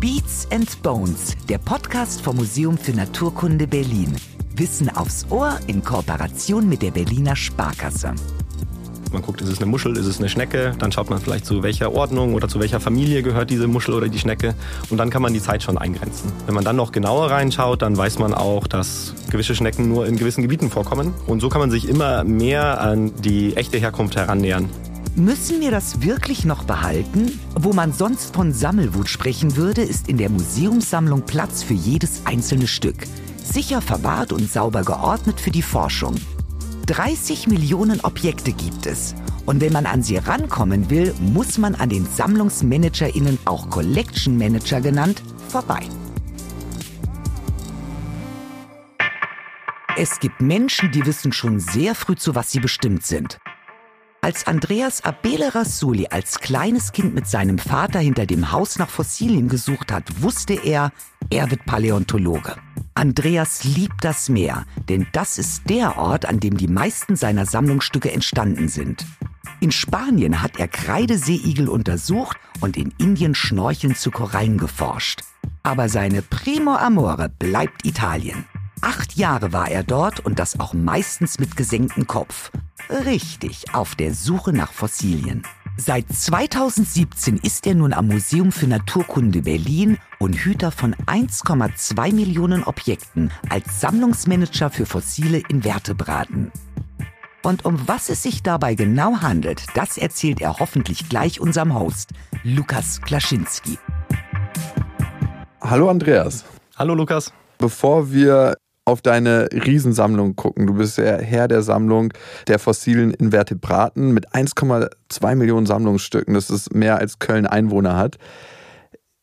Beats and Bones, der Podcast vom Museum für Naturkunde Berlin. Wissen aufs Ohr in Kooperation mit der Berliner Sparkasse. Man guckt, ist es eine Muschel, ist es eine Schnecke, dann schaut man vielleicht zu welcher Ordnung oder zu welcher Familie gehört diese Muschel oder die Schnecke und dann kann man die Zeit schon eingrenzen. Wenn man dann noch genauer reinschaut, dann weiß man auch, dass gewisse Schnecken nur in gewissen Gebieten vorkommen und so kann man sich immer mehr an die echte Herkunft herannähern. Müssen wir das wirklich noch behalten? Wo man sonst von Sammelwut sprechen würde, ist in der Museumssammlung Platz für jedes einzelne Stück. Sicher verwahrt und sauber geordnet für die Forschung. 30 Millionen Objekte gibt es. Und wenn man an sie rankommen will, muss man an den SammlungsmanagerInnen, auch Collection Manager genannt, vorbei. Es gibt Menschen, die wissen schon sehr früh, zu was sie bestimmt sind. Als Andreas Abele Rasuli als kleines Kind mit seinem Vater hinter dem Haus nach Fossilien gesucht hat, wusste er, er wird Paläontologe. Andreas liebt das Meer, denn das ist der Ort, an dem die meisten seiner Sammlungsstücke entstanden sind. In Spanien hat er Kreideseeigel untersucht und in Indien Schnorcheln zu Korallen geforscht. Aber seine Primo Amore bleibt Italien. Acht Jahre war er dort und das auch meistens mit gesenktem Kopf. Richtig, auf der Suche nach Fossilien. Seit 2017 ist er nun am Museum für Naturkunde Berlin und Hüter von 1,2 Millionen Objekten als Sammlungsmanager für fossile Invertebraten. Und um was es sich dabei genau handelt, das erzählt er hoffentlich gleich unserem Host, Lukas Klaschinski. Hallo Andreas. Hallo Lukas. Bevor wir auf deine Riesensammlung gucken. Du bist der Herr der Sammlung der fossilen Invertebraten mit 1,2 Millionen Sammlungsstücken. Das ist mehr als Köln Einwohner hat.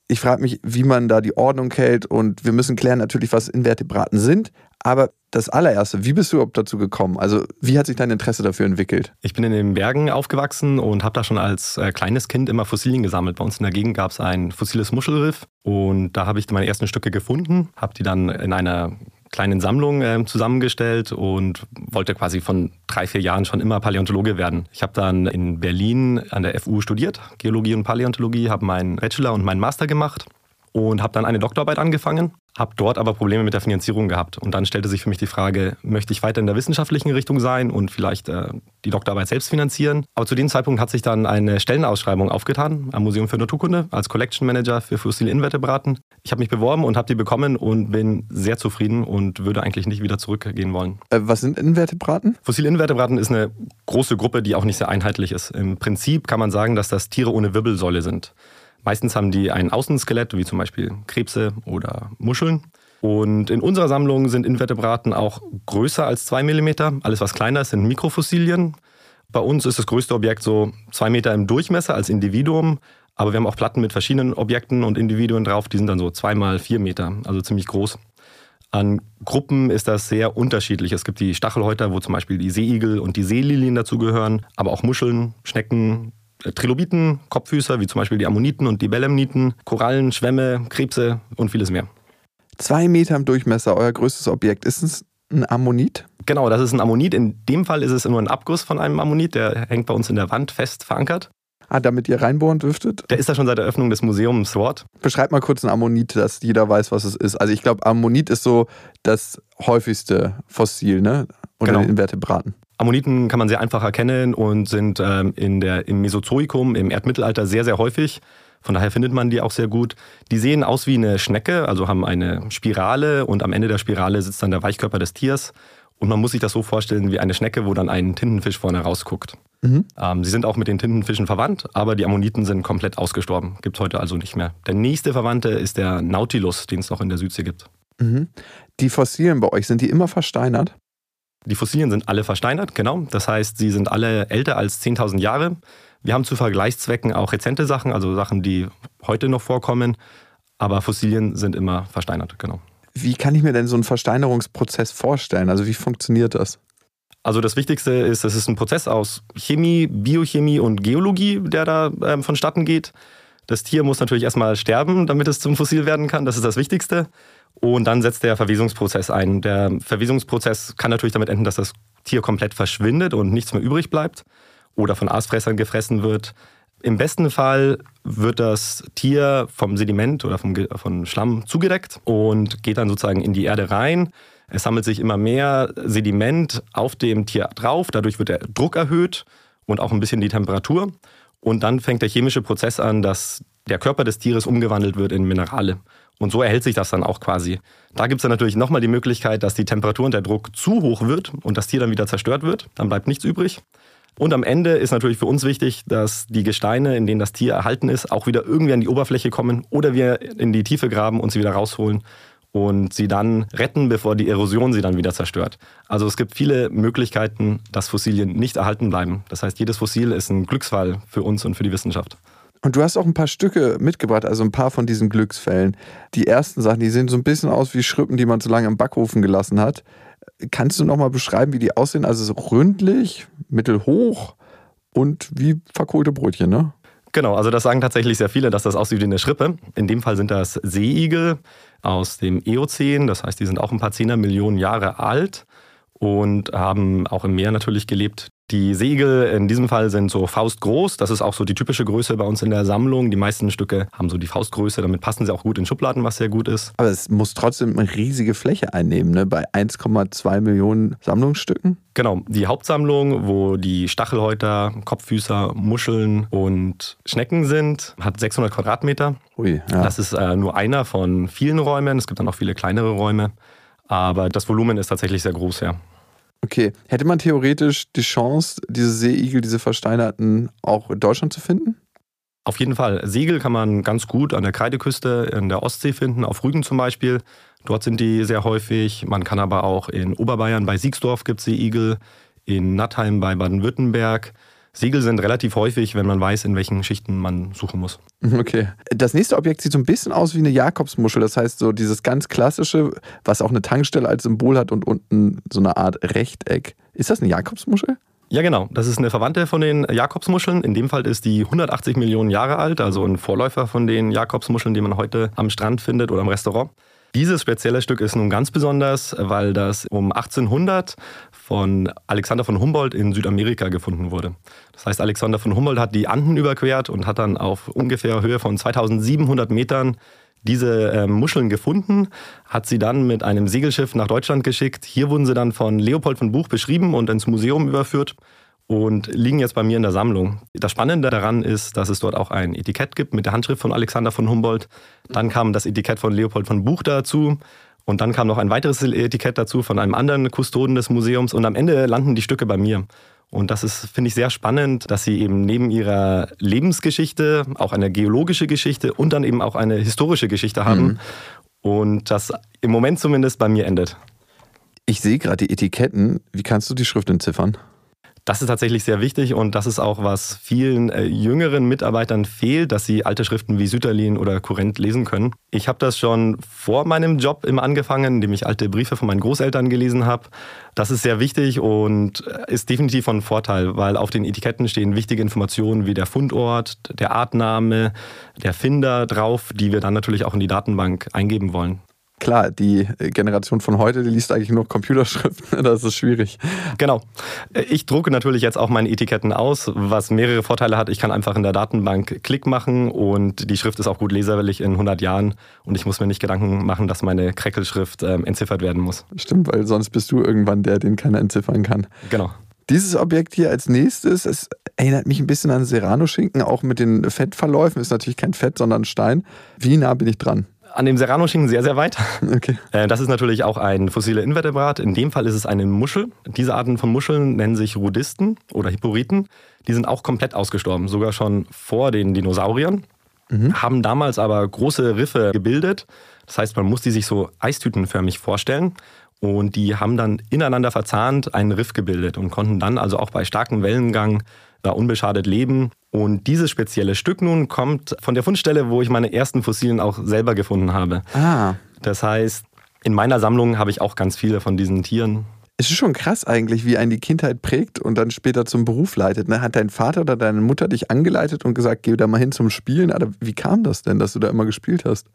Ich frage mich, wie man da die Ordnung hält und wir müssen klären natürlich, was Invertebraten sind. Aber das allererste, wie bist du überhaupt dazu gekommen? Also wie hat sich dein Interesse dafür entwickelt? Ich bin in den Bergen aufgewachsen und habe da schon als äh, kleines Kind immer Fossilien gesammelt. Bei uns in der Gegend gab es ein fossiles Muschelriff und da habe ich meine ersten Stücke gefunden, habe die dann in einer kleinen Sammlung äh, zusammengestellt und wollte quasi von drei, vier Jahren schon immer Paläontologe werden. Ich habe dann in Berlin an der FU studiert, Geologie und Paläontologie, habe meinen Bachelor und meinen Master gemacht und habe dann eine Doktorarbeit angefangen habe dort aber Probleme mit der Finanzierung gehabt. Und dann stellte sich für mich die Frage, möchte ich weiter in der wissenschaftlichen Richtung sein und vielleicht äh, die Doktorarbeit selbst finanzieren? Aber zu dem Zeitpunkt hat sich dann eine Stellenausschreibung aufgetan am Museum für Naturkunde als Collection Manager für fossile Invertebraten. Ich habe mich beworben und habe die bekommen und bin sehr zufrieden und würde eigentlich nicht wieder zurückgehen wollen. Äh, was sind Invertebraten? Fossile Invertebraten ist eine große Gruppe, die auch nicht sehr einheitlich ist. Im Prinzip kann man sagen, dass das Tiere ohne Wirbelsäule sind. Meistens haben die ein Außenskelett, wie zum Beispiel Krebse oder Muscheln. Und in unserer Sammlung sind Invertebraten auch größer als 2 mm. Alles, was kleiner ist, sind Mikrofossilien. Bei uns ist das größte Objekt so 2 Meter im Durchmesser als Individuum. Aber wir haben auch Platten mit verschiedenen Objekten und Individuen drauf, die sind dann so 2 mal 4 Meter, also ziemlich groß. An Gruppen ist das sehr unterschiedlich. Es gibt die Stachelhäuter, wo zum Beispiel die Seeigel und die Seelilien dazugehören, aber auch Muscheln, Schnecken, Trilobiten, Kopffüßer, wie zum Beispiel die Ammoniten und die Belemniten, Korallen, Schwämme, Krebse und vieles mehr. Zwei Meter im Durchmesser, euer größtes Objekt. Ist es ein Ammonit? Genau, das ist ein Ammonit. In dem Fall ist es nur ein Abguss von einem Ammonit. Der hängt bei uns in der Wand fest verankert. Ah, damit ihr reinbohren dürftet? Der ist da schon seit der Eröffnung des Museums dort. Beschreib mal kurz ein Ammonit, dass jeder weiß, was es ist. Also ich glaube, Ammonit ist so das häufigste Fossil, ne? Unter genau. den Invertebraten. Ammoniten kann man sehr einfach erkennen und sind ähm, in der, im Mesozoikum, im Erdmittelalter sehr, sehr häufig. Von daher findet man die auch sehr gut. Die sehen aus wie eine Schnecke, also haben eine Spirale und am Ende der Spirale sitzt dann der Weichkörper des Tiers. Und man muss sich das so vorstellen wie eine Schnecke, wo dann ein Tintenfisch vorne rausguckt. Mhm. Ähm, sie sind auch mit den Tintenfischen verwandt, aber die Ammoniten sind komplett ausgestorben. Gibt es heute also nicht mehr. Der nächste Verwandte ist der Nautilus, den es noch in der Südsee gibt. Mhm. Die Fossilien bei euch, sind die immer versteinert? Die Fossilien sind alle versteinert, genau. Das heißt, sie sind alle älter als 10.000 Jahre. Wir haben zu Vergleichszwecken auch rezente Sachen, also Sachen, die heute noch vorkommen. Aber Fossilien sind immer versteinert, genau. Wie kann ich mir denn so einen Versteinerungsprozess vorstellen? Also wie funktioniert das? Also das Wichtigste ist, es ist ein Prozess aus Chemie, Biochemie und Geologie, der da ähm, vonstatten geht. Das Tier muss natürlich erstmal sterben, damit es zum Fossil werden kann. Das ist das Wichtigste. Und dann setzt der Verwesungsprozess ein. Der Verwesungsprozess kann natürlich damit enden, dass das Tier komplett verschwindet und nichts mehr übrig bleibt oder von Aasfressern gefressen wird. Im besten Fall wird das Tier vom Sediment oder vom, vom Schlamm zugedeckt und geht dann sozusagen in die Erde rein. Es sammelt sich immer mehr Sediment auf dem Tier drauf, dadurch wird der Druck erhöht und auch ein bisschen die Temperatur. Und dann fängt der chemische Prozess an, dass der Körper des Tieres umgewandelt wird in Minerale. Und so erhält sich das dann auch quasi. Da gibt es dann natürlich nochmal die Möglichkeit, dass die Temperatur und der Druck zu hoch wird und das Tier dann wieder zerstört wird. Dann bleibt nichts übrig. Und am Ende ist natürlich für uns wichtig, dass die Gesteine, in denen das Tier erhalten ist, auch wieder irgendwie an die Oberfläche kommen oder wir in die Tiefe graben und sie wieder rausholen und sie dann retten, bevor die Erosion sie dann wieder zerstört. Also es gibt viele Möglichkeiten, dass Fossilien nicht erhalten bleiben. Das heißt, jedes Fossil ist ein Glücksfall für uns und für die Wissenschaft. Und du hast auch ein paar Stücke mitgebracht, also ein paar von diesen Glücksfällen. Die ersten Sachen, die sehen so ein bisschen aus wie Schrippen, die man zu lange im Backofen gelassen hat. Kannst du noch mal beschreiben, wie die aussehen? Also so ründlich, mittelhoch und wie verkohlte Brötchen, ne? Genau, also das sagen tatsächlich sehr viele, dass das aussieht wie eine Schrippe. In dem Fall sind das Seeigel aus dem Eozän, das heißt, die sind auch ein paar Zehner Millionen Jahre alt und haben auch im Meer natürlich gelebt. Die Segel in diesem Fall sind so faustgroß. Das ist auch so die typische Größe bei uns in der Sammlung. Die meisten Stücke haben so die Faustgröße. Damit passen sie auch gut in Schubladen, was sehr gut ist. Aber es muss trotzdem eine riesige Fläche einnehmen, ne? bei 1,2 Millionen Sammlungsstücken. Genau, die Hauptsammlung, wo die Stachelhäuter, Kopffüßer, Muscheln und Schnecken sind, hat 600 Quadratmeter. Ui, ja. Das ist äh, nur einer von vielen Räumen. Es gibt dann auch viele kleinere Räume. Aber das Volumen ist tatsächlich sehr groß, ja. Okay. Hätte man theoretisch die Chance, diese Seeigel, diese Versteinerten, auch in Deutschland zu finden? Auf jeden Fall. Segel kann man ganz gut an der Kreideküste in der Ostsee finden, auf Rügen zum Beispiel. Dort sind die sehr häufig. Man kann aber auch in Oberbayern bei Siegsdorf gibt es Seeigel, in Nattheim bei Baden-Württemberg. Segel sind relativ häufig, wenn man weiß, in welchen Schichten man suchen muss. Okay. Das nächste Objekt sieht so ein bisschen aus wie eine Jakobsmuschel. Das heißt, so dieses ganz klassische, was auch eine Tankstelle als Symbol hat und unten so eine Art Rechteck. Ist das eine Jakobsmuschel? Ja, genau. Das ist eine Verwandte von den Jakobsmuscheln. In dem Fall ist die 180 Millionen Jahre alt, also ein Vorläufer von den Jakobsmuscheln, die man heute am Strand findet oder im Restaurant. Dieses spezielle Stück ist nun ganz besonders, weil das um 1800 von Alexander von Humboldt in Südamerika gefunden wurde. Das heißt, Alexander von Humboldt hat die Anden überquert und hat dann auf ungefähr Höhe von 2700 Metern diese äh, Muscheln gefunden, hat sie dann mit einem Segelschiff nach Deutschland geschickt. Hier wurden sie dann von Leopold von Buch beschrieben und ins Museum überführt und liegen jetzt bei mir in der Sammlung. Das Spannende daran ist, dass es dort auch ein Etikett gibt mit der Handschrift von Alexander von Humboldt. Dann kam das Etikett von Leopold von Buch dazu. Und dann kam noch ein weiteres Etikett dazu von einem anderen Kustoden des Museums. Und am Ende landen die Stücke bei mir. Und das ist, finde ich, sehr spannend, dass sie eben neben ihrer Lebensgeschichte auch eine geologische Geschichte und dann eben auch eine historische Geschichte haben. Mhm. Und das im Moment zumindest bei mir endet. Ich sehe gerade die Etiketten. Wie kannst du die Schrift entziffern? Das ist tatsächlich sehr wichtig und das ist auch, was vielen äh, jüngeren Mitarbeitern fehlt, dass sie alte Schriften wie Sütterlin oder Kurrent lesen können. Ich habe das schon vor meinem Job immer angefangen, indem ich alte Briefe von meinen Großeltern gelesen habe. Das ist sehr wichtig und äh, ist definitiv von Vorteil, weil auf den Etiketten stehen wichtige Informationen wie der Fundort, der Artname, der Finder drauf, die wir dann natürlich auch in die Datenbank eingeben wollen klar, die Generation von heute, die liest eigentlich nur Computerschriften, das ist schwierig. Genau. Ich drucke natürlich jetzt auch meine Etiketten aus, was mehrere Vorteile hat. Ich kann einfach in der Datenbank Klick machen und die Schrift ist auch gut leserwillig in 100 Jahren und ich muss mir nicht Gedanken machen, dass meine Kreckelschrift ähm, entziffert werden muss. Stimmt, weil sonst bist du irgendwann der, den keiner entziffern kann. Genau. Dieses Objekt hier als nächstes, es erinnert mich ein bisschen an Serrano-Schinken, auch mit den Fettverläufen. Ist natürlich kein Fett, sondern Stein. Wie nah bin ich dran? An dem Serrano-Schinken sehr, sehr weit. Okay. Äh, das ist natürlich auch ein fossiler Invertebrat. In dem Fall ist es eine Muschel. Diese Arten von Muscheln nennen sich Rudisten oder Hipporiten. Die sind auch komplett ausgestorben, sogar schon vor den Dinosauriern. Mhm. Haben damals aber große Riffe gebildet. Das heißt, man muss die sich so eistütenförmig vorstellen. Und die haben dann ineinander verzahnt einen Riff gebildet und konnten dann also auch bei starkem Wellengang da unbeschadet leben. Und dieses spezielle Stück nun kommt von der Fundstelle, wo ich meine ersten Fossilien auch selber gefunden habe. Ah. Das heißt, in meiner Sammlung habe ich auch ganz viele von diesen Tieren. Es ist schon krass eigentlich, wie einen die Kindheit prägt und dann später zum Beruf leitet. Ne? Hat dein Vater oder deine Mutter dich angeleitet und gesagt, geh da mal hin zum Spielen? Oder wie kam das denn, dass du da immer gespielt hast?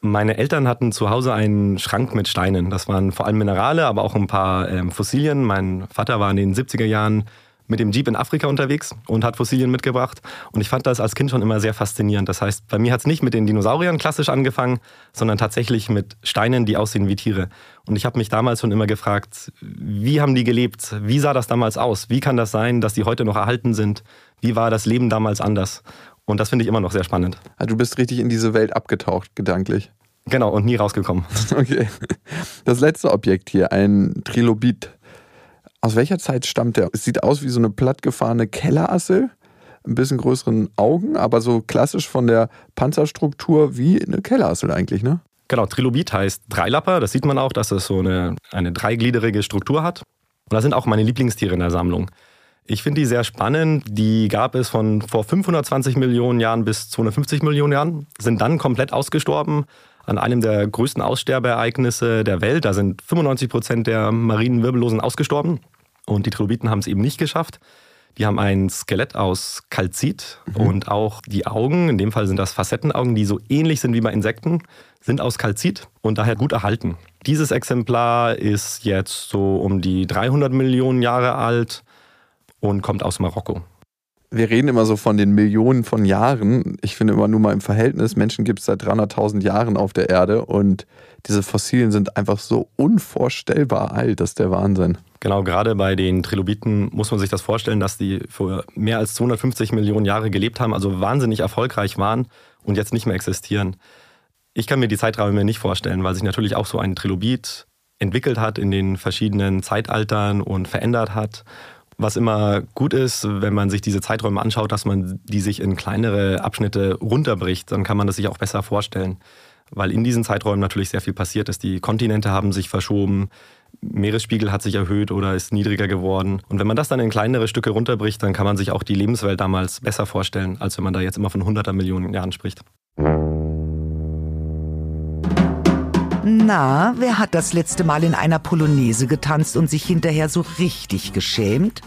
Meine Eltern hatten zu Hause einen Schrank mit Steinen. Das waren vor allem Minerale, aber auch ein paar ähm, Fossilien. Mein Vater war in den 70er Jahren mit dem Jeep in Afrika unterwegs und hat Fossilien mitgebracht. Und ich fand das als Kind schon immer sehr faszinierend. Das heißt, bei mir hat es nicht mit den Dinosauriern klassisch angefangen, sondern tatsächlich mit Steinen, die aussehen wie Tiere. Und ich habe mich damals schon immer gefragt, wie haben die gelebt? Wie sah das damals aus? Wie kann das sein, dass die heute noch erhalten sind? Wie war das Leben damals anders? Und das finde ich immer noch sehr spannend. Also du bist richtig in diese Welt abgetaucht, gedanklich. Genau, und nie rausgekommen. Okay. Das letzte Objekt hier, ein Trilobit. Aus welcher Zeit stammt der? Es sieht aus wie so eine plattgefahrene Kellerassel, ein bisschen größeren Augen, aber so klassisch von der Panzerstruktur wie eine Kellerassel eigentlich, ne? Genau, Trilobit heißt Dreilapper. Das sieht man auch, dass es so eine, eine dreigliederige Struktur hat. Und das sind auch meine Lieblingstiere in der Sammlung. Ich finde die sehr spannend. Die gab es von vor 520 Millionen Jahren bis 250 Millionen Jahren, sind dann komplett ausgestorben an einem der größten Aussterbeereignisse der Welt. Da sind 95 Prozent der marinen Wirbellosen ausgestorben. Und die Trilobiten haben es eben nicht geschafft. Die haben ein Skelett aus Kalzit mhm. und auch die Augen, in dem Fall sind das Facettenaugen, die so ähnlich sind wie bei Insekten, sind aus Kalzit und daher gut erhalten. Dieses Exemplar ist jetzt so um die 300 Millionen Jahre alt und kommt aus Marokko wir reden immer so von den Millionen von Jahren. Ich finde immer nur mal im Verhältnis, Menschen gibt es seit 300.000 Jahren auf der Erde und diese Fossilien sind einfach so unvorstellbar alt, das ist der Wahnsinn. Genau, gerade bei den Trilobiten muss man sich das vorstellen, dass die vor mehr als 250 Millionen Jahre gelebt haben, also wahnsinnig erfolgreich waren und jetzt nicht mehr existieren. Ich kann mir die Zeiträume nicht vorstellen, weil sich natürlich auch so ein Trilobit entwickelt hat in den verschiedenen Zeitaltern und verändert hat was immer gut ist, wenn man sich diese Zeiträume anschaut, dass man die sich in kleinere Abschnitte runterbricht, dann kann man das sich auch besser vorstellen. Weil in diesen Zeiträumen natürlich sehr viel passiert ist. Die Kontinente haben sich verschoben, Meeresspiegel hat sich erhöht oder ist niedriger geworden. Und wenn man das dann in kleinere Stücke runterbricht, dann kann man sich auch die Lebenswelt damals besser vorstellen, als wenn man da jetzt immer von hunderter Millionen Jahren spricht. Na, wer hat das letzte Mal in einer Polonaise getanzt und sich hinterher so richtig geschämt?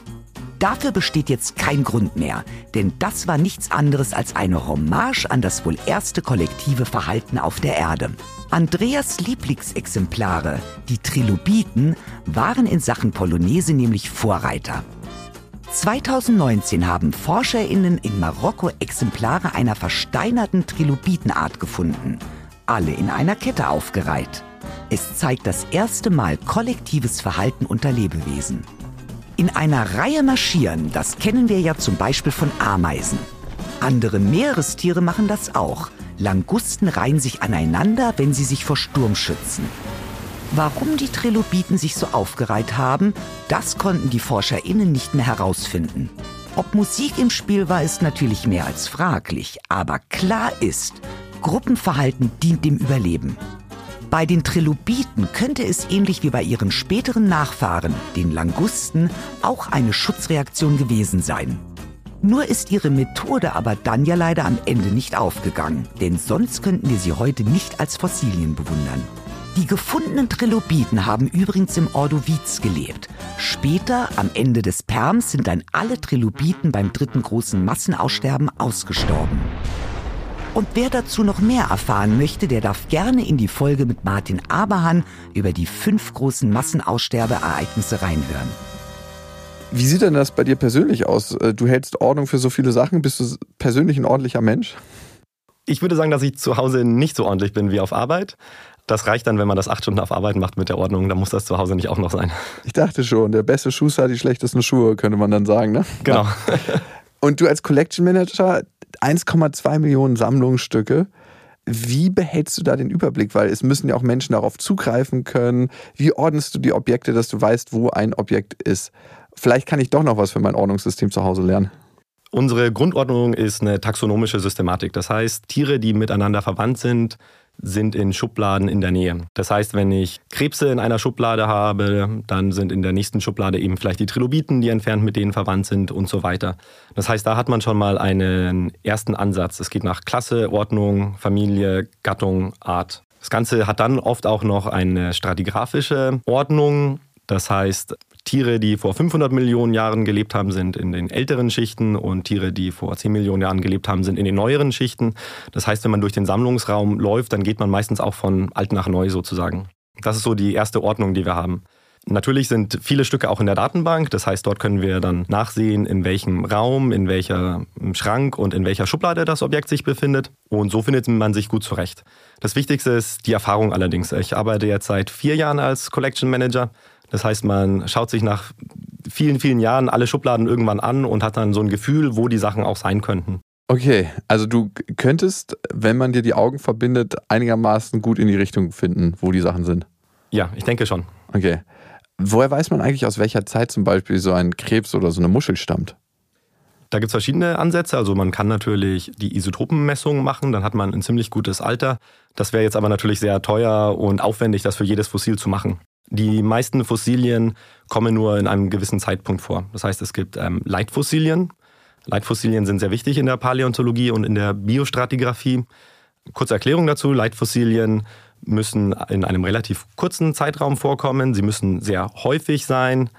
Dafür besteht jetzt kein Grund mehr, denn das war nichts anderes als eine Hommage an das wohl erste kollektive Verhalten auf der Erde. Andreas Lieblingsexemplare, die Trilobiten, waren in Sachen Polonaise nämlich Vorreiter. 2019 haben ForscherInnen in Marokko Exemplare einer versteinerten Trilobitenart gefunden – alle in einer Kette aufgereiht. Es zeigt das erste Mal kollektives Verhalten unter Lebewesen. In einer Reihe marschieren, das kennen wir ja zum Beispiel von Ameisen. Andere Meerestiere machen das auch. Langusten reihen sich aneinander, wenn sie sich vor Sturm schützen. Warum die Trilobiten sich so aufgereiht haben, das konnten die ForscherInnen nicht mehr herausfinden. Ob Musik im Spiel war, ist natürlich mehr als fraglich, aber klar ist, Gruppenverhalten dient dem Überleben. Bei den Trilobiten könnte es ähnlich wie bei ihren späteren Nachfahren, den Langusten, auch eine Schutzreaktion gewesen sein. Nur ist ihre Methode aber dann ja leider am Ende nicht aufgegangen, denn sonst könnten wir sie heute nicht als Fossilien bewundern. Die gefundenen Trilobiten haben übrigens im Ordoviz gelebt. Später, am Ende des Perms, sind dann alle Trilobiten beim dritten großen Massenaussterben ausgestorben. Und wer dazu noch mehr erfahren möchte, der darf gerne in die Folge mit Martin Aberhan über die fünf großen Massenaussterbeereignisse reinhören. Wie sieht denn das bei dir persönlich aus? Äh, du hältst Ordnung für so viele Sachen. Bist du persönlich ein ordentlicher Mensch? Ich würde sagen, dass ich zu Hause nicht so ordentlich bin wie auf Arbeit. Das reicht dann, wenn man das acht Stunden auf Arbeit macht mit der Ordnung. Dann muss das zu Hause nicht auch noch sein. Ich dachte schon, der beste Schuster hat die schlechtesten Schuhe, könnte man dann sagen, ne? Genau. Und du als Collection Manager, 1,2 Millionen Sammlungsstücke. Wie behältst du da den Überblick? Weil es müssen ja auch Menschen darauf zugreifen können. Wie ordnest du die Objekte, dass du weißt, wo ein Objekt ist? Vielleicht kann ich doch noch was für mein Ordnungssystem zu Hause lernen. Unsere Grundordnung ist eine taxonomische Systematik. Das heißt, Tiere, die miteinander verwandt sind, sind in Schubladen in der Nähe. Das heißt, wenn ich Krebse in einer Schublade habe, dann sind in der nächsten Schublade eben vielleicht die Trilobiten, die entfernt mit denen verwandt sind und so weiter. Das heißt, da hat man schon mal einen ersten Ansatz. Es geht nach Klasse, Ordnung, Familie, Gattung, Art. Das Ganze hat dann oft auch noch eine stratigraphische Ordnung. Das heißt, Tiere, die vor 500 Millionen Jahren gelebt haben, sind in den älteren Schichten und Tiere, die vor 10 Millionen Jahren gelebt haben, sind in den neueren Schichten. Das heißt, wenn man durch den Sammlungsraum läuft, dann geht man meistens auch von alt nach neu sozusagen. Das ist so die erste Ordnung, die wir haben. Natürlich sind viele Stücke auch in der Datenbank. Das heißt, dort können wir dann nachsehen, in welchem Raum, in welcher Schrank und in welcher Schublade das Objekt sich befindet. Und so findet man sich gut zurecht. Das Wichtigste ist die Erfahrung allerdings. Ich arbeite jetzt seit vier Jahren als Collection Manager. Das heißt, man schaut sich nach vielen, vielen Jahren alle Schubladen irgendwann an und hat dann so ein Gefühl, wo die Sachen auch sein könnten. Okay, also du könntest, wenn man dir die Augen verbindet, einigermaßen gut in die Richtung finden, wo die Sachen sind. Ja, ich denke schon. Okay. Woher weiß man eigentlich, aus welcher Zeit zum Beispiel so ein Krebs oder so eine Muschel stammt? Da gibt es verschiedene Ansätze. Also man kann natürlich die Isotopenmessung machen, dann hat man ein ziemlich gutes Alter. Das wäre jetzt aber natürlich sehr teuer und aufwendig, das für jedes Fossil zu machen. Die meisten Fossilien kommen nur in einem gewissen Zeitpunkt vor. Das heißt, es gibt ähm, Leitfossilien. Leitfossilien sind sehr wichtig in der Paläontologie und in der Biostratigraphie. Kurze Erklärung dazu. Leitfossilien müssen in einem relativ kurzen Zeitraum vorkommen. Sie müssen sehr häufig sein.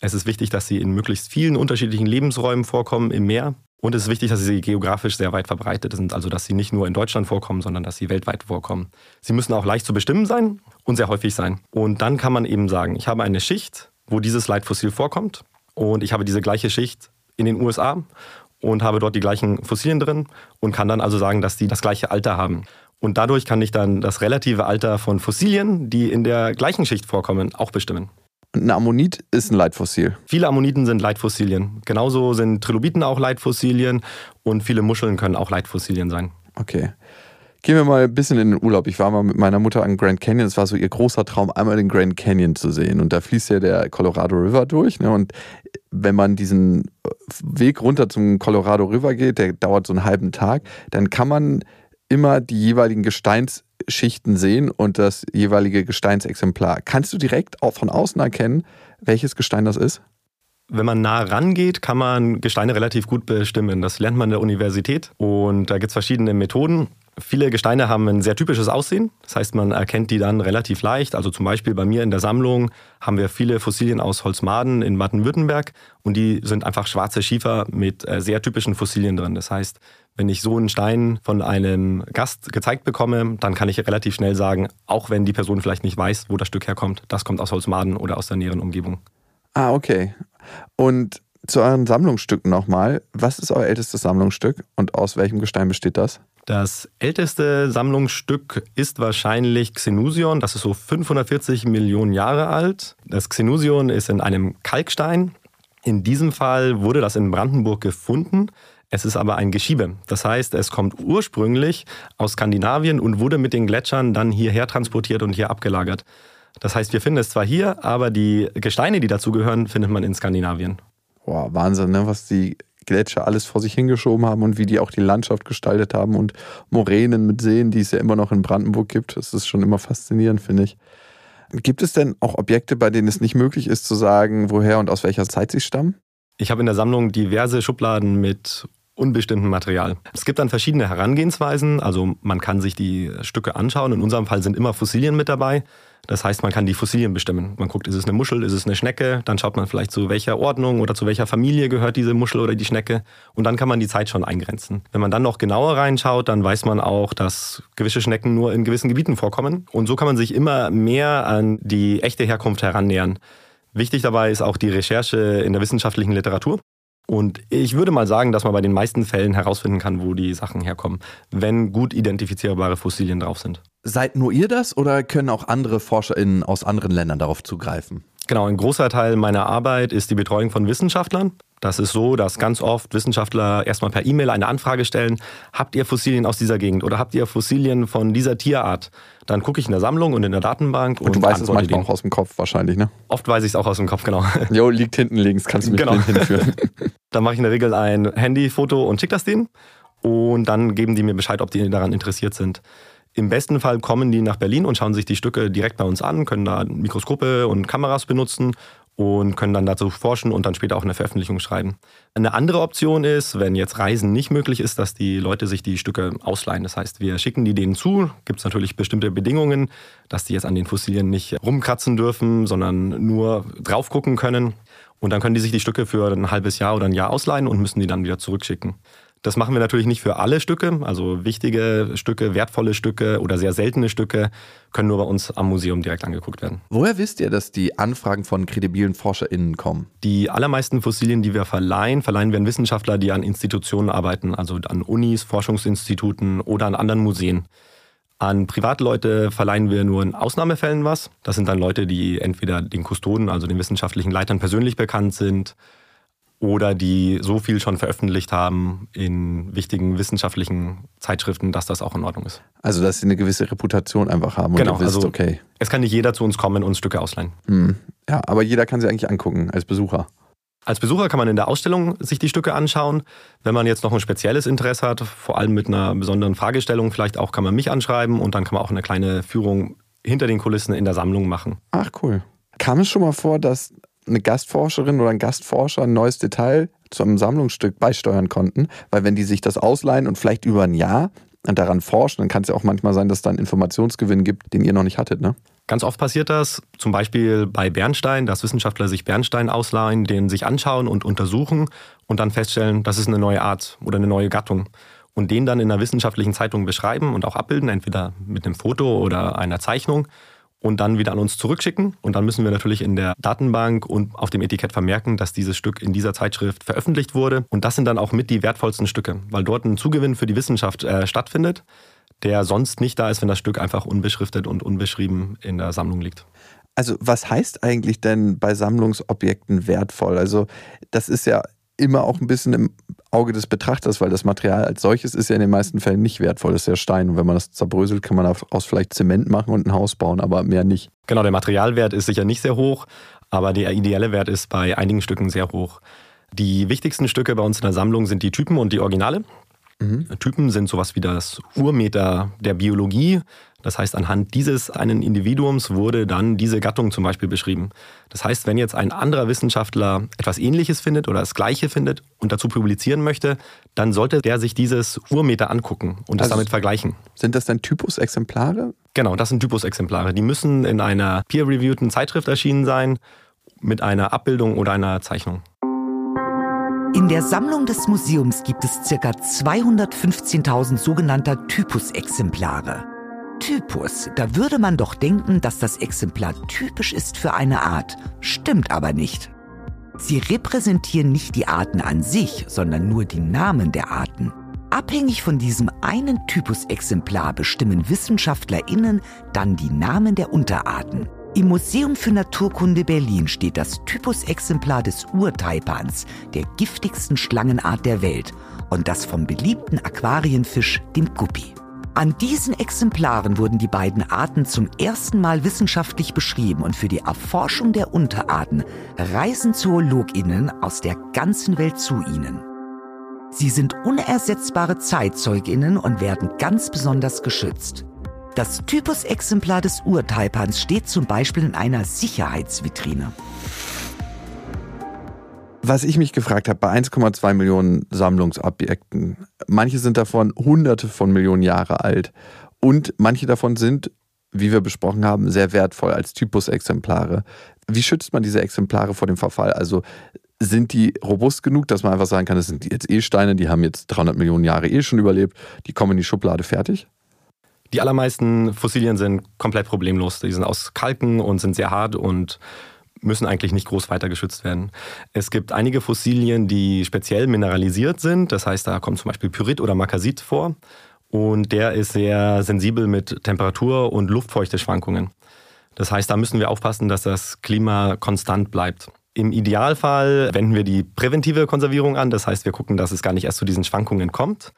Es ist wichtig, dass sie in möglichst vielen unterschiedlichen Lebensräumen vorkommen im Meer. Und es ist wichtig, dass sie geografisch sehr weit verbreitet sind, also dass sie nicht nur in Deutschland vorkommen, sondern dass sie weltweit vorkommen. Sie müssen auch leicht zu bestimmen sein und sehr häufig sein. Und dann kann man eben sagen, ich habe eine Schicht, wo dieses Leitfossil vorkommt und ich habe diese gleiche Schicht in den USA und habe dort die gleichen Fossilien drin und kann dann also sagen, dass die das gleiche Alter haben. Und dadurch kann ich dann das relative Alter von Fossilien, die in der gleichen Schicht vorkommen, auch bestimmen. Und ein Ammonit ist ein Leitfossil. Viele Ammoniten sind Leitfossilien. Genauso sind Trilobiten auch Leitfossilien und viele Muscheln können auch Leitfossilien sein. Okay. Gehen wir mal ein bisschen in den Urlaub. Ich war mal mit meiner Mutter an Grand Canyon. Es war so ihr großer Traum, einmal den Grand Canyon zu sehen. Und da fließt ja der Colorado River durch. Ne? Und wenn man diesen Weg runter zum Colorado River geht, der dauert so einen halben Tag, dann kann man immer die jeweiligen Gesteinsschichten sehen und das jeweilige Gesteinsexemplar. Kannst du direkt auch von außen erkennen, welches Gestein das ist? Wenn man nah rangeht, kann man Gesteine relativ gut bestimmen. Das lernt man in der Universität und da gibt es verschiedene Methoden. Viele Gesteine haben ein sehr typisches Aussehen. Das heißt, man erkennt die dann relativ leicht. Also zum Beispiel bei mir in der Sammlung haben wir viele Fossilien aus Holzmaden in Baden-Württemberg und die sind einfach schwarze Schiefer mit äh, sehr typischen Fossilien drin. Das heißt, wenn ich so einen Stein von einem Gast gezeigt bekomme, dann kann ich relativ schnell sagen, auch wenn die Person vielleicht nicht weiß, wo das Stück herkommt, das kommt aus Holzmaden oder aus der näheren Umgebung. Ah, okay. Und zu euren Sammlungsstücken nochmal. Was ist euer ältestes Sammlungsstück und aus welchem Gestein besteht das? Das älteste Sammlungsstück ist wahrscheinlich Xenusion. Das ist so 540 Millionen Jahre alt. Das Xenusion ist in einem Kalkstein. In diesem Fall wurde das in Brandenburg gefunden. Es ist aber ein Geschiebe. Das heißt, es kommt ursprünglich aus Skandinavien und wurde mit den Gletschern dann hierher transportiert und hier abgelagert. Das heißt, wir finden es zwar hier, aber die Gesteine, die dazugehören, findet man in Skandinavien. Boah, Wahnsinn, ne? was die Gletscher alles vor sich hingeschoben haben und wie die auch die Landschaft gestaltet haben und Moränen mit Seen, die es ja immer noch in Brandenburg gibt. Das ist schon immer faszinierend, finde ich. Gibt es denn auch Objekte, bei denen es nicht möglich ist zu sagen, woher und aus welcher Zeit sie stammen? Ich habe in der Sammlung diverse Schubladen mit unbestimmten Material. Es gibt dann verschiedene Herangehensweisen. Also man kann sich die Stücke anschauen. In unserem Fall sind immer Fossilien mit dabei. Das heißt, man kann die Fossilien bestimmen. Man guckt, ist es eine Muschel, ist es eine Schnecke? Dann schaut man vielleicht zu welcher Ordnung oder zu welcher Familie gehört diese Muschel oder die Schnecke. Und dann kann man die Zeit schon eingrenzen. Wenn man dann noch genauer reinschaut, dann weiß man auch, dass gewisse Schnecken nur in gewissen Gebieten vorkommen. Und so kann man sich immer mehr an die echte Herkunft herannähern. Wichtig dabei ist auch die Recherche in der wissenschaftlichen Literatur. Und ich würde mal sagen, dass man bei den meisten Fällen herausfinden kann, wo die Sachen herkommen, wenn gut identifizierbare Fossilien drauf sind. Seid nur ihr das oder können auch andere ForscherInnen aus anderen Ländern darauf zugreifen? Genau, ein großer Teil meiner Arbeit ist die Betreuung von Wissenschaftlern. Das ist so, dass ganz oft Wissenschaftler erstmal per E-Mail eine Anfrage stellen, habt ihr Fossilien aus dieser Gegend oder habt ihr Fossilien von dieser Tierart? Dann gucke ich in der Sammlung und in der Datenbank. Und, und du weißt es manchmal auch aus dem Kopf wahrscheinlich, ne? Oft weiß ich es auch aus dem Kopf, genau. Jo, liegt hinten links, kannst du mich genau. hinführen. dann mache ich in der Regel ein Handyfoto und schicke das denen. Und dann geben die mir Bescheid, ob die daran interessiert sind. Im besten Fall kommen die nach Berlin und schauen sich die Stücke direkt bei uns an, können da Mikroskope und Kameras benutzen und können dann dazu forschen und dann später auch eine Veröffentlichung schreiben. Eine andere Option ist, wenn jetzt Reisen nicht möglich ist, dass die Leute sich die Stücke ausleihen. Das heißt, wir schicken die denen zu, gibt es natürlich bestimmte Bedingungen, dass die jetzt an den Fossilien nicht rumkratzen dürfen, sondern nur drauf gucken können. Und dann können die sich die Stücke für ein halbes Jahr oder ein Jahr ausleihen und müssen die dann wieder zurückschicken. Das machen wir natürlich nicht für alle Stücke. Also wichtige Stücke, wertvolle Stücke oder sehr seltene Stücke können nur bei uns am Museum direkt angeguckt werden. Woher wisst ihr, dass die Anfragen von kredibilen ForscherInnen kommen? Die allermeisten Fossilien, die wir verleihen, verleihen wir an Wissenschaftler, die an Institutionen arbeiten, also an Unis, Forschungsinstituten oder an anderen Museen. An Privatleute verleihen wir nur in Ausnahmefällen was. Das sind dann Leute, die entweder den Kustoden, also den wissenschaftlichen Leitern persönlich bekannt sind oder die so viel schon veröffentlicht haben in wichtigen wissenschaftlichen Zeitschriften, dass das auch in Ordnung ist. Also, dass sie eine gewisse Reputation einfach haben genau, und ihr wisst, also okay. Es kann nicht jeder zu uns kommen und uns Stücke ausleihen. Hm. Ja, aber jeder kann sie eigentlich angucken als Besucher. Als Besucher kann man in der Ausstellung sich die Stücke anschauen. Wenn man jetzt noch ein spezielles Interesse hat, vor allem mit einer besonderen Fragestellung, vielleicht auch kann man mich anschreiben und dann kann man auch eine kleine Führung hinter den Kulissen in der Sammlung machen. Ach cool. Kam es schon mal vor, dass eine Gastforscherin oder ein Gastforscher ein neues Detail zu einem Sammlungsstück beisteuern konnten, weil wenn die sich das ausleihen und vielleicht über ein Jahr daran forschen, dann kann es ja auch manchmal sein, dass es da einen Informationsgewinn gibt, den ihr noch nicht hattet, ne? Ganz oft passiert das, zum Beispiel bei Bernstein, dass Wissenschaftler sich Bernstein ausleihen, den sich anschauen und untersuchen und dann feststellen, das ist eine neue Art oder eine neue Gattung. Und den dann in einer wissenschaftlichen Zeitung beschreiben und auch abbilden, entweder mit einem Foto oder einer Zeichnung und dann wieder an uns zurückschicken. Und dann müssen wir natürlich in der Datenbank und auf dem Etikett vermerken, dass dieses Stück in dieser Zeitschrift veröffentlicht wurde. Und das sind dann auch mit die wertvollsten Stücke, weil dort ein Zugewinn für die Wissenschaft äh, stattfindet, der sonst nicht da ist, wenn das Stück einfach unbeschriftet und unbeschrieben in der Sammlung liegt. Also was heißt eigentlich denn bei Sammlungsobjekten wertvoll? Also das ist ja immer auch ein bisschen im Auge des Betrachters, weil das Material als solches ist ja in den meisten Fällen nicht wertvoll. Das ist ja Stein. Und wenn man das zerbröselt, kann man daraus vielleicht Zement machen und ein Haus bauen, aber mehr nicht. Genau, der Materialwert ist sicher nicht sehr hoch, aber der ideelle Wert ist bei einigen Stücken sehr hoch. Die wichtigsten Stücke bei uns in der Sammlung sind die Typen und die Originale. Mhm. Typen sind sowas wie das Urmeter der Biologie. Das heißt, anhand dieses einen Individuums wurde dann diese Gattung zum Beispiel beschrieben. Das heißt, wenn jetzt ein anderer Wissenschaftler etwas Ähnliches findet oder das Gleiche findet und dazu publizieren möchte, dann sollte der sich dieses Urmeter angucken und das also damit vergleichen. Sind das dann Typusexemplare? Genau, das sind Typusexemplare. Die müssen in einer peer-reviewten Zeitschrift erschienen sein mit einer Abbildung oder einer Zeichnung. In der Sammlung des Museums gibt es ca. 215.000 sogenannter Typusexemplare. Typus, da würde man doch denken, dass das Exemplar typisch ist für eine Art, stimmt aber nicht. Sie repräsentieren nicht die Arten an sich, sondern nur die Namen der Arten. Abhängig von diesem einen Typusexemplar bestimmen WissenschaftlerInnen dann die Namen der Unterarten. Im Museum für Naturkunde Berlin steht das Typusexemplar des Urtaipans, der giftigsten Schlangenart der Welt, und das vom beliebten Aquarienfisch, dem Guppi. An diesen Exemplaren wurden die beiden Arten zum ersten Mal wissenschaftlich beschrieben und für die Erforschung der Unterarten reisen Zoologinnen aus der ganzen Welt zu ihnen. Sie sind unersetzbare Zeitzeuginnen und werden ganz besonders geschützt. Das Typusexemplar des Urtaipans steht zum Beispiel in einer Sicherheitsvitrine. Was ich mich gefragt habe, bei 1,2 Millionen Sammlungsobjekten, manche sind davon hunderte von Millionen Jahre alt und manche davon sind, wie wir besprochen haben, sehr wertvoll als Typusexemplare. Wie schützt man diese Exemplare vor dem Verfall? Also sind die robust genug, dass man einfach sagen kann, das sind jetzt eh Steine, die haben jetzt 300 Millionen Jahre eh schon überlebt, die kommen in die Schublade fertig? Die allermeisten Fossilien sind komplett problemlos. Die sind aus Kalken und sind sehr hart und müssen eigentlich nicht groß weiter geschützt werden. Es gibt einige Fossilien, die speziell mineralisiert sind. Das heißt, da kommt zum Beispiel Pyrit oder Makasit vor. Und der ist sehr sensibel mit Temperatur- und Luftfeuchteschwankungen. Das heißt, da müssen wir aufpassen, dass das Klima konstant bleibt. Im Idealfall wenden wir die präventive Konservierung an. Das heißt, wir gucken, dass es gar nicht erst zu diesen Schwankungen kommt.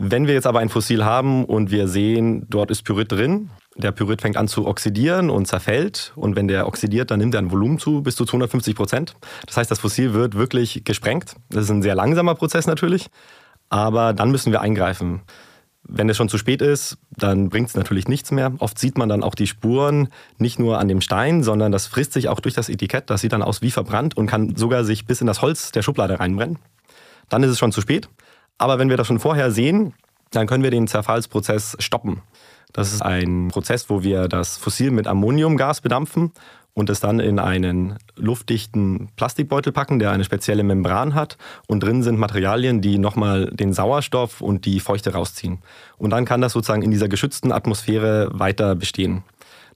Wenn wir jetzt aber ein Fossil haben und wir sehen, dort ist Pyrit drin, der Pyrit fängt an zu oxidieren und zerfällt. Und wenn der oxidiert, dann nimmt er ein Volumen zu, bis zu 250 Prozent. Das heißt, das Fossil wird wirklich gesprengt. Das ist ein sehr langsamer Prozess natürlich. Aber dann müssen wir eingreifen. Wenn es schon zu spät ist, dann bringt es natürlich nichts mehr. Oft sieht man dann auch die Spuren nicht nur an dem Stein, sondern das frisst sich auch durch das Etikett. Das sieht dann aus wie verbrannt und kann sogar sich bis in das Holz der Schublade reinbrennen. Dann ist es schon zu spät. Aber wenn wir das schon vorher sehen, dann können wir den Zerfallsprozess stoppen. Das ist ein Prozess, wo wir das Fossil mit Ammoniumgas bedampfen und es dann in einen luftdichten Plastikbeutel packen, der eine spezielle Membran hat und drin sind Materialien, die nochmal den Sauerstoff und die Feuchte rausziehen. Und dann kann das sozusagen in dieser geschützten Atmosphäre weiter bestehen.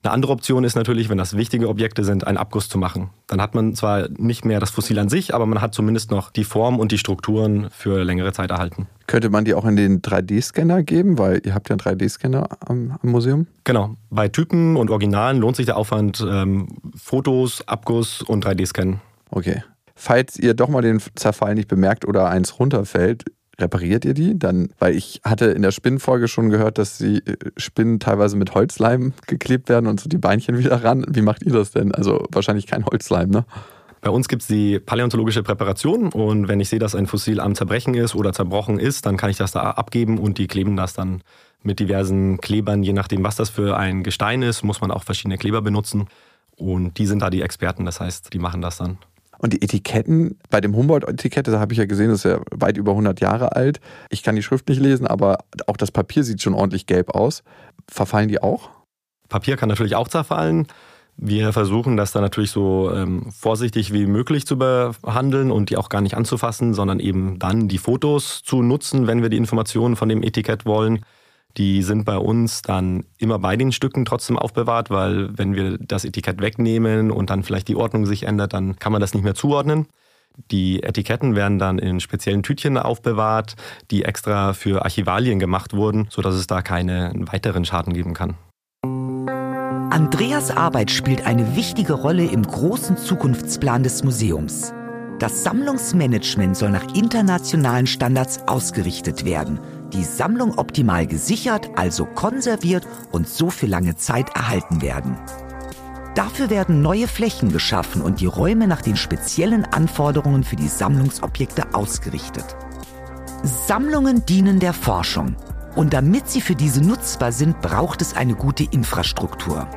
Eine andere Option ist natürlich, wenn das wichtige Objekte sind, einen Abguss zu machen. Dann hat man zwar nicht mehr das Fossil an sich, aber man hat zumindest noch die Form und die Strukturen für längere Zeit erhalten. Könnte man die auch in den 3D-Scanner geben, weil ihr habt ja einen 3D-Scanner am, am, Museum? Genau. Bei Typen und Originalen lohnt sich der Aufwand ähm, Fotos, Abguss und 3D-Scannen. Okay. Falls ihr doch mal den Zerfall nicht bemerkt oder eins runterfällt, repariert ihr die? Dann, weil ich hatte in der Spinnenfolge schon gehört, dass die äh, Spinnen teilweise mit Holzleim geklebt werden und so die Beinchen wieder ran. Wie macht ihr das denn? Also wahrscheinlich kein Holzleim, ne? Bei uns gibt es die paläontologische Präparation und wenn ich sehe, dass ein Fossil am Zerbrechen ist oder zerbrochen ist, dann kann ich das da abgeben und die kleben das dann mit diversen Klebern. Je nachdem, was das für ein Gestein ist, muss man auch verschiedene Kleber benutzen. Und die sind da die Experten, das heißt, die machen das dann. Und die Etiketten, bei dem Humboldt-Etikette, da habe ich ja gesehen, das ist ja weit über 100 Jahre alt. Ich kann die Schrift nicht lesen, aber auch das Papier sieht schon ordentlich gelb aus. Verfallen die auch? Papier kann natürlich auch zerfallen. Wir versuchen das dann natürlich so ähm, vorsichtig wie möglich zu behandeln und die auch gar nicht anzufassen, sondern eben dann die Fotos zu nutzen, wenn wir die Informationen von dem Etikett wollen. Die sind bei uns dann immer bei den Stücken trotzdem aufbewahrt, weil wenn wir das Etikett wegnehmen und dann vielleicht die Ordnung sich ändert, dann kann man das nicht mehr zuordnen. Die Etiketten werden dann in speziellen Tütchen aufbewahrt, die extra für Archivalien gemacht wurden, sodass es da keinen weiteren Schaden geben kann. Andreas Arbeit spielt eine wichtige Rolle im großen Zukunftsplan des Museums. Das Sammlungsmanagement soll nach internationalen Standards ausgerichtet werden – die Sammlung optimal gesichert, also konserviert und so für lange Zeit erhalten werden. Dafür werden neue Flächen geschaffen und die Räume nach den speziellen Anforderungen für die Sammlungsobjekte ausgerichtet. Sammlungen dienen der Forschung. Und damit sie für diese nutzbar sind, braucht es eine gute Infrastruktur.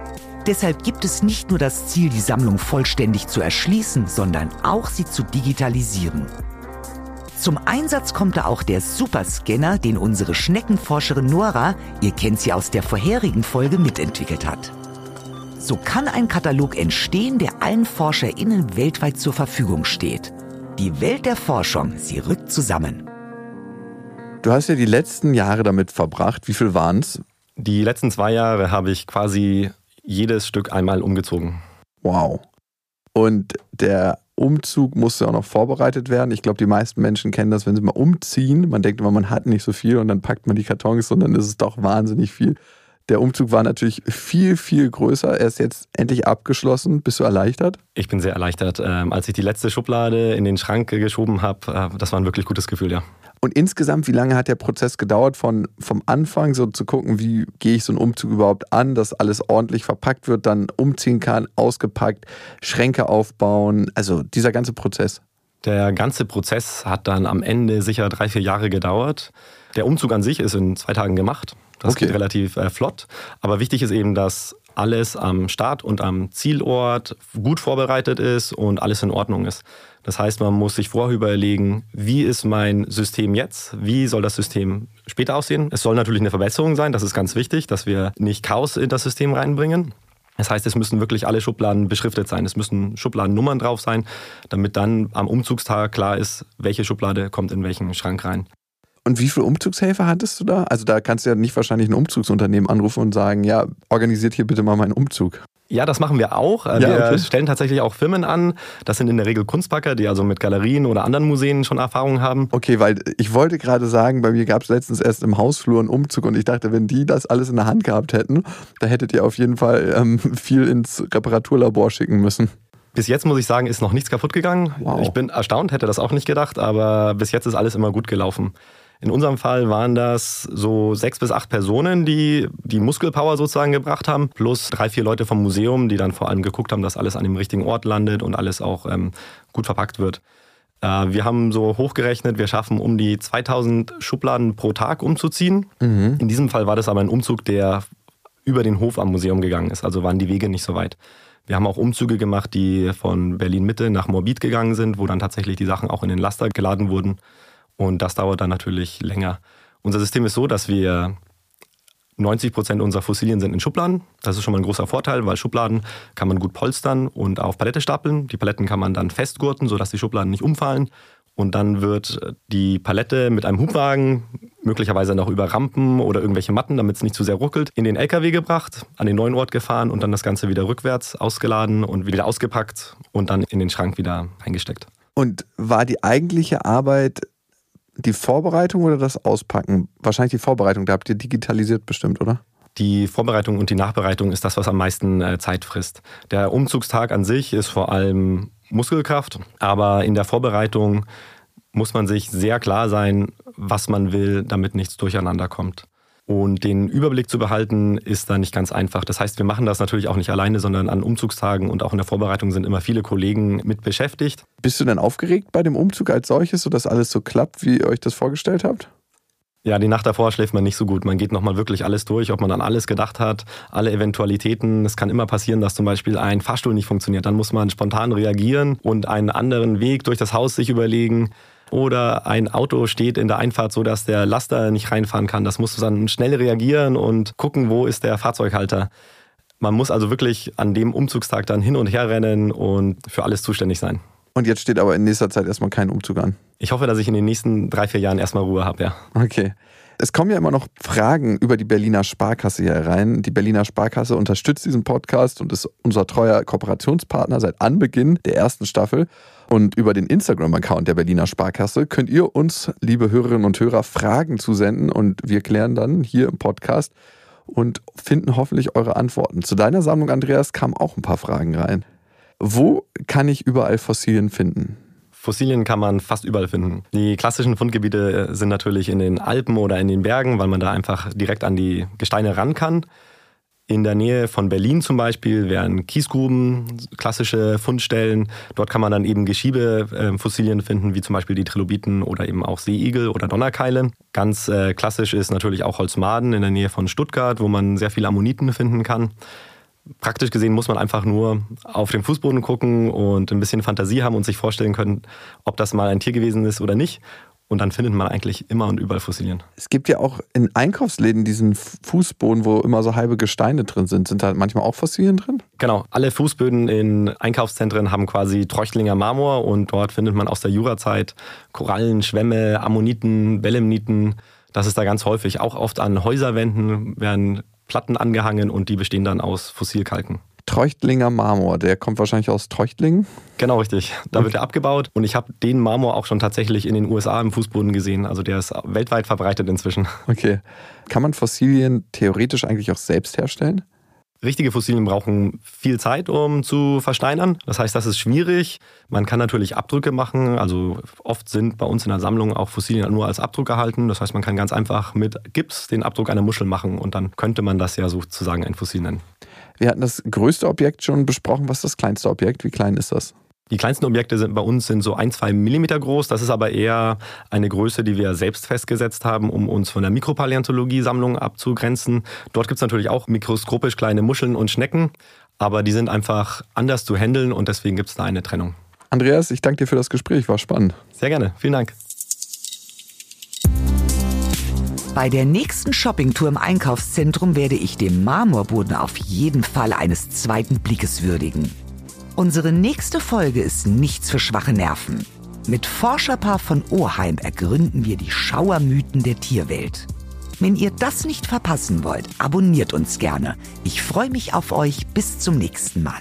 Deshalb gibt es nicht nur das Ziel, die Sammlung vollständig zu erschließen, sondern auch sie zu digitalisieren. Zum Einsatz kommt da auch der Superscanner, den unsere Schneckenforscherin Nora, ihr kennt sie aus der vorherigen Folge, mitentwickelt hat. So kann ein Katalog entstehen, der allen ForscherInnen weltweit zur Verfügung steht. Die Welt der Forschung, sie rückt zusammen. Du hast ja die letzten Jahre damit verbracht. Wie viel waren es? Die letzten zwei Jahre habe ich quasi jedes Stück einmal umgezogen. Wow. Und der Umzug musste auch noch vorbereitet werden. Ich glaube, die meisten Menschen kennen das, wenn sie mal umziehen. Man denkt immer, man hat nicht so viel und dann packt man die Kartons und dann ist es doch wahnsinnig viel. Der Umzug war natürlich viel, viel größer. Er ist jetzt endlich abgeschlossen. Bist du erleichtert? Ich bin sehr erleichtert. Ähm, als ich die letzte Schublade in den Schrank geschoben habe, äh, das war ein wirklich gutes Gefühl, ja. Und insgesamt, wie lange hat der Prozess gedauert, von, vom Anfang so zu gucken, wie gehe ich so einen Umzug überhaupt an, dass alles ordentlich verpackt wird, dann umziehen kann, ausgepackt, Schränke aufbauen, also dieser ganze Prozess? Der ganze Prozess hat dann am Ende sicher drei, vier Jahre gedauert. Der Umzug an sich ist in zwei Tagen gemacht. Das okay. geht relativ äh, flott. Aber wichtig ist eben, dass alles am Start und am Zielort gut vorbereitet ist und alles in Ordnung ist. Das heißt, man muss sich vorher überlegen, wie ist mein System jetzt? Wie soll das System später aussehen? Es soll natürlich eine Verbesserung sein, das ist ganz wichtig, dass wir nicht Chaos in das System reinbringen. Das heißt, es müssen wirklich alle Schubladen beschriftet sein. Es müssen Schubladennummern drauf sein, damit dann am Umzugstag klar ist, welche Schublade kommt in welchen Schrank rein. Und wie viele Umzugshelfer hattest du da? Also da kannst du ja nicht wahrscheinlich ein Umzugsunternehmen anrufen und sagen, ja, organisiert hier bitte mal meinen Umzug. Ja, das machen wir auch. Äh, wir ja, okay. stellen tatsächlich auch Firmen an. Das sind in der Regel Kunstpacker, die also mit Galerien oder anderen Museen schon Erfahrung haben. Okay, weil ich wollte gerade sagen, bei mir gab es letztens erst im Hausflur einen Umzug und ich dachte, wenn die das alles in der Hand gehabt hätten, da hättet ihr auf jeden Fall ähm, viel ins Reparaturlabor schicken müssen. Bis jetzt muss ich sagen, ist noch nichts kaputt gegangen. Wow. Ich bin erstaunt, hätte das auch nicht gedacht, aber bis jetzt ist alles immer gut gelaufen. In unserem Fall waren das so sechs bis acht Personen, die die Muskelpower sozusagen gebracht haben, plus drei, vier Leute vom Museum, die dann vor allem geguckt haben, dass alles an dem richtigen Ort landet und alles auch ähm, gut verpackt wird. Äh, wir haben so hochgerechnet, wir schaffen um die 2000 Schubladen pro Tag umzuziehen. Mhm. In diesem Fall war das aber ein Umzug, der über den Hof am Museum gegangen ist, also waren die Wege nicht so weit. Wir haben auch Umzüge gemacht, die von Berlin Mitte nach Morbid gegangen sind, wo dann tatsächlich die Sachen auch in den Laster geladen wurden. Und das dauert dann natürlich länger. Unser System ist so, dass wir 90 Prozent unserer Fossilien sind in Schubladen. Das ist schon mal ein großer Vorteil, weil Schubladen kann man gut polstern und auf Palette stapeln. Die Paletten kann man dann festgurten, sodass die Schubladen nicht umfallen. Und dann wird die Palette mit einem Hubwagen, möglicherweise noch über Rampen oder irgendwelche Matten, damit es nicht zu sehr ruckelt, in den LKW gebracht, an den neuen Ort gefahren und dann das Ganze wieder rückwärts ausgeladen und wieder ausgepackt und dann in den Schrank wieder eingesteckt. Und war die eigentliche Arbeit die Vorbereitung oder das Auspacken? Wahrscheinlich die Vorbereitung, da habt ihr digitalisiert bestimmt, oder? Die Vorbereitung und die Nachbereitung ist das, was am meisten äh, Zeit frisst. Der Umzugstag an sich ist vor allem Muskelkraft, aber in der Vorbereitung muss man sich sehr klar sein, was man will, damit nichts durcheinander kommt. Und den Überblick zu behalten, ist da nicht ganz einfach. Das heißt, wir machen das natürlich auch nicht alleine, sondern an Umzugstagen und auch in der Vorbereitung sind immer viele Kollegen mit beschäftigt. Bist du denn aufgeregt bei dem Umzug als solches, sodass alles so klappt, wie ihr euch das vorgestellt habt? Ja, die Nacht davor schläft man nicht so gut. Man geht nochmal wirklich alles durch, ob man an alles gedacht hat, alle Eventualitäten. Es kann immer passieren, dass zum Beispiel ein Fahrstuhl nicht funktioniert. Dann muss man spontan reagieren und einen anderen Weg durch das Haus sich überlegen. Oder ein Auto steht in der Einfahrt so, dass der Laster nicht reinfahren kann. Das muss dann schnell reagieren und gucken, wo ist der Fahrzeughalter. Man muss also wirklich an dem Umzugstag dann hin und her rennen und für alles zuständig sein. Und jetzt steht aber in nächster Zeit erstmal kein Umzug an. Ich hoffe, dass ich in den nächsten drei, vier Jahren erstmal Ruhe habe, ja. Okay. Es kommen ja immer noch Fragen über die Berliner Sparkasse hier rein. Die Berliner Sparkasse unterstützt diesen Podcast und ist unser treuer Kooperationspartner seit Anbeginn der ersten Staffel. Und über den Instagram-Account der Berliner Sparkasse könnt ihr uns, liebe Hörerinnen und Hörer, Fragen zusenden und wir klären dann hier im Podcast und finden hoffentlich eure Antworten. Zu deiner Sammlung, Andreas, kamen auch ein paar Fragen rein. Wo kann ich überall Fossilien finden? Fossilien kann man fast überall finden. Die klassischen Fundgebiete sind natürlich in den Alpen oder in den Bergen, weil man da einfach direkt an die Gesteine ran kann. In der Nähe von Berlin zum Beispiel wären Kiesgruben klassische Fundstellen. Dort kann man dann eben Geschiebefossilien finden, wie zum Beispiel die Trilobiten oder eben auch Seeigel oder Donnerkeile. Ganz äh, klassisch ist natürlich auch Holzmaden in der Nähe von Stuttgart, wo man sehr viele Ammoniten finden kann. Praktisch gesehen muss man einfach nur auf den Fußboden gucken und ein bisschen Fantasie haben und sich vorstellen können, ob das mal ein Tier gewesen ist oder nicht. Und dann findet man eigentlich immer und überall Fossilien. Es gibt ja auch in Einkaufsläden diesen Fußboden, wo immer so halbe Gesteine drin sind. Sind da manchmal auch Fossilien drin? Genau. Alle Fußböden in Einkaufszentren haben quasi Treuchtlinger Marmor und dort findet man aus der Jurazeit Korallen, Schwämme, Ammoniten, Belemniten. Das ist da ganz häufig. Auch oft an Häuserwänden werden Platten angehangen und die bestehen dann aus Fossilkalken. Treuchtlinger Marmor, der kommt wahrscheinlich aus Treuchtlingen? Genau, richtig. Da wird er abgebaut und ich habe den Marmor auch schon tatsächlich in den USA im Fußboden gesehen. Also der ist weltweit verbreitet inzwischen. Okay. Kann man Fossilien theoretisch eigentlich auch selbst herstellen? Richtige Fossilien brauchen viel Zeit, um zu versteinern. Das heißt, das ist schwierig. Man kann natürlich Abdrücke machen. Also oft sind bei uns in der Sammlung auch Fossilien nur als Abdruck erhalten. Das heißt, man kann ganz einfach mit Gips den Abdruck einer Muschel machen und dann könnte man das ja sozusagen ein Fossil nennen. Wir hatten das größte Objekt schon besprochen. Was ist das kleinste Objekt? Wie klein ist das? Die kleinsten Objekte sind bei uns sind so ein, zwei Millimeter groß. Das ist aber eher eine Größe, die wir selbst festgesetzt haben, um uns von der Mikropaläontologie-Sammlung abzugrenzen. Dort gibt es natürlich auch mikroskopisch kleine Muscheln und Schnecken, aber die sind einfach anders zu handeln und deswegen gibt es da eine Trennung. Andreas, ich danke dir für das Gespräch, war spannend. Sehr gerne, vielen Dank. Bei der nächsten Shoppingtour im Einkaufszentrum werde ich dem Marmorboden auf jeden Fall eines zweiten Blickes würdigen. Unsere nächste Folge ist nichts für schwache Nerven. Mit Forscherpaar von Oheim ergründen wir die Schauermythen der Tierwelt. Wenn ihr das nicht verpassen wollt, abonniert uns gerne. Ich freue mich auf euch. Bis zum nächsten Mal.